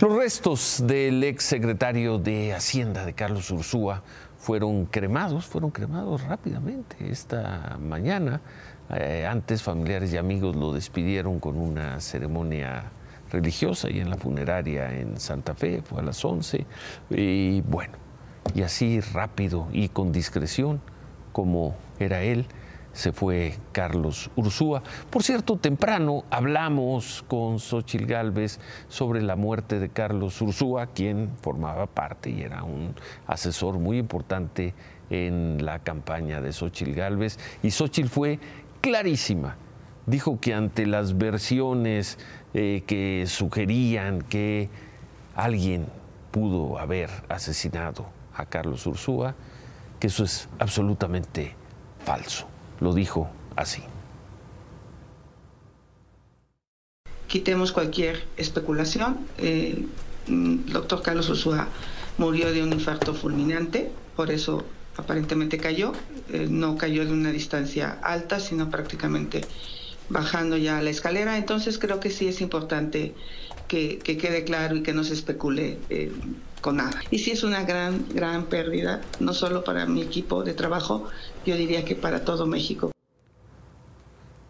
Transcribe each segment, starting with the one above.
Los restos del ex secretario de Hacienda de Carlos Ursúa fueron cremados, fueron cremados rápidamente esta mañana. Eh, antes familiares y amigos lo despidieron con una ceremonia religiosa y en la funeraria en Santa Fe, fue a las 11. Y bueno, y así rápido y con discreción como era él, se fue Carlos Ursúa. Por cierto, temprano hablamos con Xochil Gálvez sobre la muerte de Carlos Ursúa, quien formaba parte y era un asesor muy importante en la campaña de Xochil Gálvez. Y Xochil fue clarísima. Dijo que ante las versiones eh, que sugerían que alguien pudo haber asesinado a Carlos Ursúa, que eso es absolutamente falso lo dijo así. Quitemos cualquier especulación. el mm, doctor Carlos Osúa murió de un infarto fulminante, por eso aparentemente cayó. Eh, no cayó de una distancia alta, sino prácticamente bajando ya la escalera. Entonces creo que sí es importante que, quede claro y que no se especule eh, con nada. Y sí es una gran, gran pérdida, no solo para mi equipo de trabajo, yo diría que para todo México.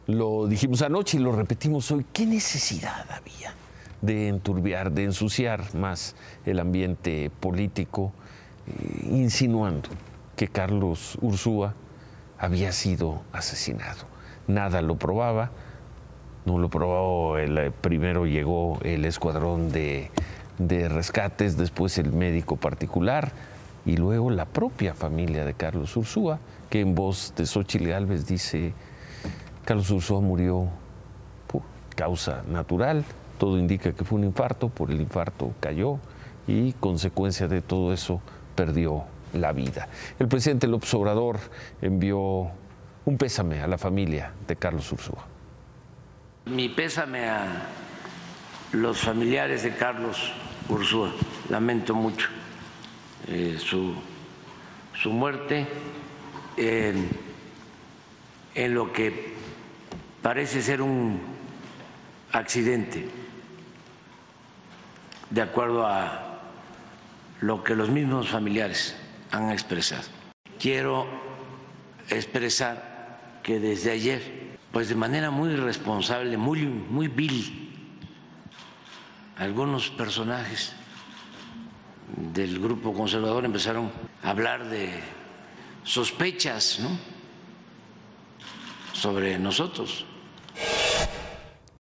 Lo dijimos anoche y lo repetimos hoy. ¿Qué necesidad había de enturbiar, de ensuciar más el ambiente político, eh, insinuando que Carlos Ursúa había sido asesinado? Nada lo probaba, no lo probó, el, eh, primero llegó el escuadrón de, de rescates, después el médico particular y luego la propia familia de Carlos Ursúa, que en voz de Xochitl Gálvez dice Carlos Ursúa murió por causa natural, todo indica que fue un infarto, por el infarto cayó y consecuencia de todo eso perdió la vida. El presidente López Obrador envió un pésame a la familia de Carlos Ursúa. Mi pésame a los familiares de Carlos Ursúa. Lamento mucho eh, su, su, muerte en lo que parece ser un accidente, de acuerdo a lo que los mismos familiares han expresado. Quiero expresar que desde ayer, pues de manera muy responsable, muy, muy vil, algunos personajes del grupo conservador empezaron a hablar de sospechas ¿no? sobre nosotros